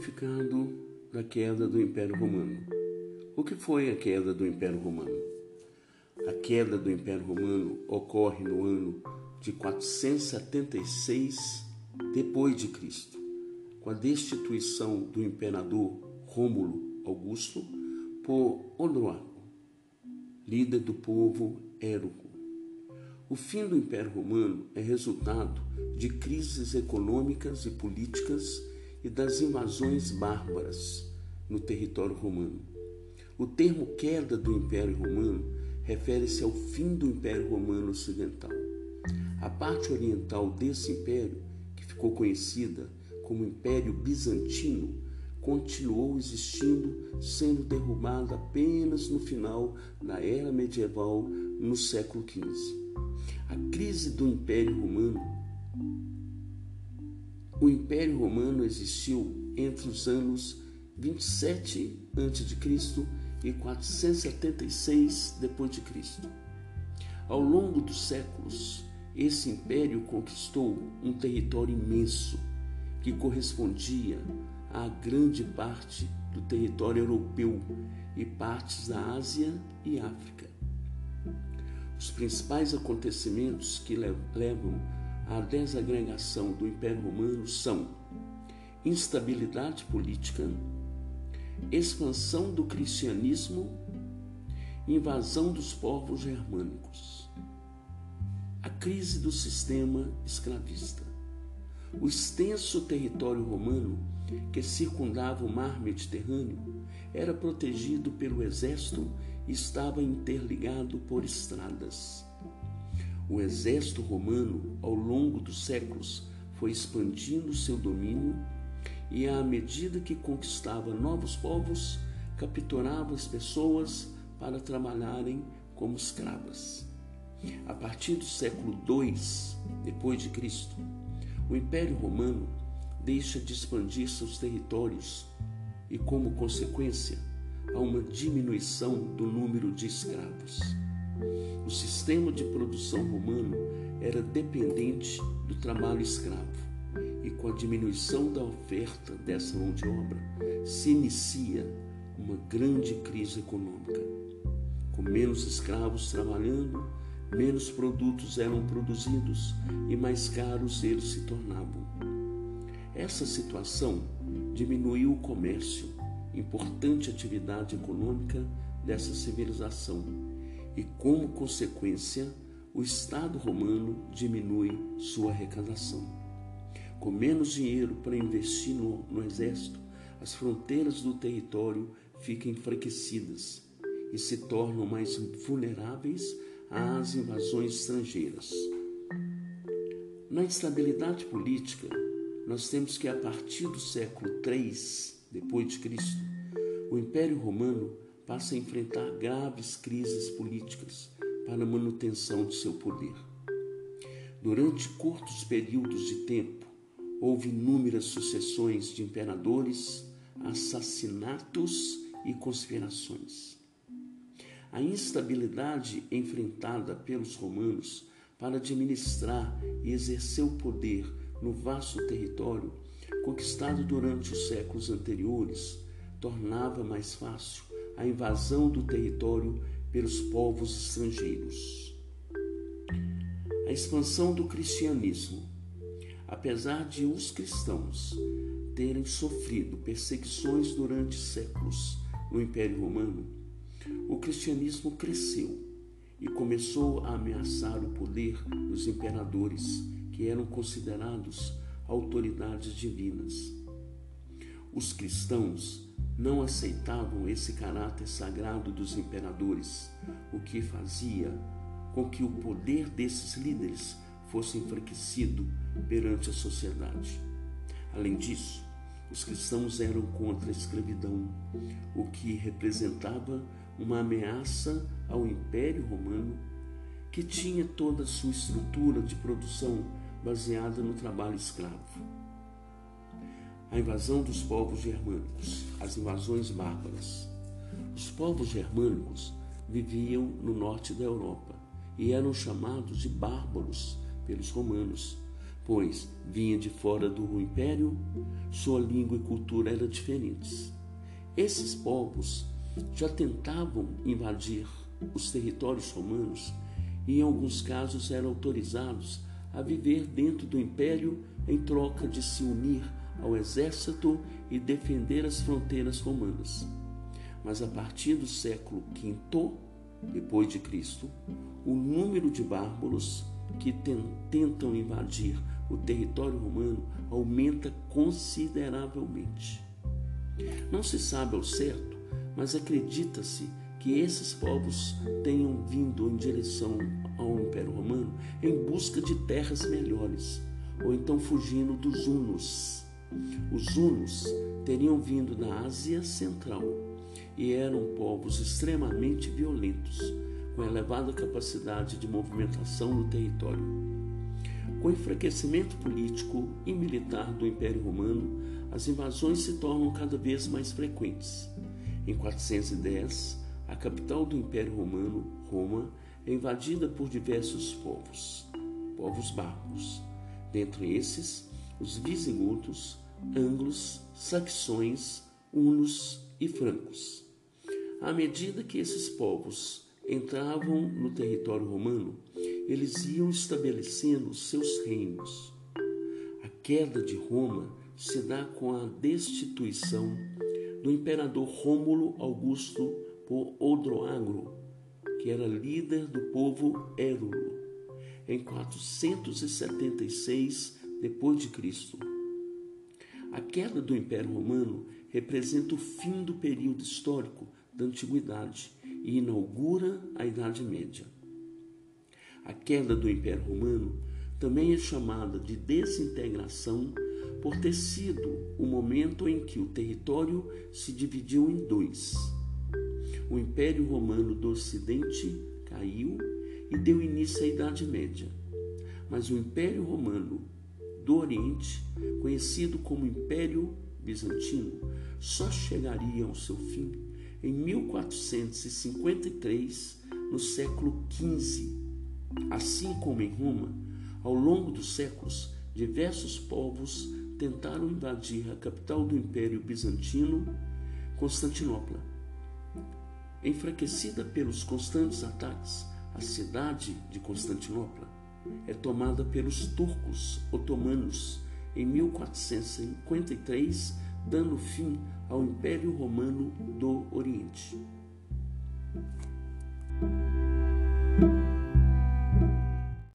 significado da queda do Império Romano. O que foi a queda do Império Romano? A queda do Império Romano ocorre no ano de 476 depois de Cristo, com a destituição do imperador Rômulo Augusto por Odoaco, líder do povo Éruco. O fim do Império Romano é resultado de crises econômicas e políticas e das invasões bárbaras no território romano. O termo queda do Império Romano refere-se ao fim do Império Romano Ocidental. A parte oriental desse império, que ficou conhecida como Império Bizantino, continuou existindo, sendo derrubada apenas no final da era medieval, no século XV. A crise do Império Romano o Império Romano existiu entre os anos 27 a.C. e 476 d.C. Ao longo dos séculos, esse império conquistou um território imenso que correspondia a grande parte do território europeu e partes da Ásia e África. Os principais acontecimentos que levam a desagregação do Império Romano são instabilidade política, expansão do cristianismo, invasão dos povos germânicos, a crise do sistema escravista. O extenso território romano que circundava o mar Mediterrâneo era protegido pelo exército e estava interligado por estradas. O exército romano, ao longo dos séculos, foi expandindo seu domínio e, à medida que conquistava novos povos, capturava as pessoas para trabalharem como escravas. A partir do século II depois de Cristo, o Império Romano deixa de expandir seus territórios e, como consequência, há uma diminuição do número de escravos. O sistema de produção romano era dependente do trabalho escravo, e com a diminuição da oferta dessa mão de obra, se inicia uma grande crise econômica. Com menos escravos trabalhando, menos produtos eram produzidos e mais caros eles se tornavam. Essa situação diminuiu o comércio, importante atividade econômica dessa civilização e, como consequência, o Estado romano diminui sua arrecadação. Com menos dinheiro para investir no, no exército, as fronteiras do território ficam enfraquecidas e se tornam mais vulneráveis às invasões estrangeiras. Na instabilidade política, nós temos que a partir do século III depois de Cristo, o Império Romano passa a enfrentar graves crises políticas para a manutenção de seu poder. Durante curtos períodos de tempo, houve inúmeras sucessões de imperadores, assassinatos e conspirações. A instabilidade enfrentada pelos romanos para administrar e exercer o poder no vasto território conquistado durante os séculos anteriores tornava mais fácil a invasão do território pelos povos estrangeiros. A expansão do cristianismo. Apesar de os cristãos terem sofrido perseguições durante séculos no Império Romano, o cristianismo cresceu e começou a ameaçar o poder dos imperadores, que eram considerados autoridades divinas. Os cristãos não aceitavam esse caráter sagrado dos imperadores, o que fazia com que o poder desses líderes fosse enfraquecido perante a sociedade. Além disso, os cristãos eram contra a escravidão, o que representava uma ameaça ao Império Romano, que tinha toda a sua estrutura de produção baseada no trabalho escravo a invasão dos povos germânicos, as invasões bárbaras. Os povos germânicos viviam no norte da Europa e eram chamados de bárbaros pelos romanos, pois vinha de fora do império, sua língua e cultura eram diferentes. Esses povos já tentavam invadir os territórios romanos e, em alguns casos, eram autorizados a viver dentro do império em troca de se unir ao exército e defender as fronteiras romanas. Mas a partir do século V depois de Cristo, o número de bárbaros que tentam invadir o território romano aumenta consideravelmente. Não se sabe ao certo, mas acredita-se que esses povos tenham vindo em direção ao Império Romano em busca de terras melhores, ou então fugindo dos hunos. Os hunos teriam vindo da Ásia Central e eram povos extremamente violentos, com elevada capacidade de movimentação no território. Com o enfraquecimento político e militar do Império Romano, as invasões se tornam cada vez mais frequentes. Em 410, a capital do Império Romano, Roma, é invadida por diversos povos, povos bárbaros. Dentre esses, os visigodos, anglos, saxões, hunos e francos. À medida que esses povos entravam no território romano, eles iam estabelecendo seus reinos. A queda de Roma se dá com a destituição do imperador Rômulo Augusto por Odroagro, que era líder do povo Érulo, em 476 depois de Cristo. A queda do Império Romano representa o fim do período histórico da Antiguidade e inaugura a Idade Média. A queda do Império Romano também é chamada de desintegração por ter sido o momento em que o território se dividiu em dois. O Império Romano do Ocidente caiu e deu início à Idade Média, mas o Império Romano do Oriente, conhecido como Império Bizantino, só chegaria ao seu fim em 1453, no século XV. Assim como em Roma, ao longo dos séculos, diversos povos tentaram invadir a capital do Império Bizantino, Constantinopla. Enfraquecida pelos constantes ataques, a cidade de Constantinopla é tomada pelos turcos otomanos em 1453, dando fim ao Império Romano do Oriente.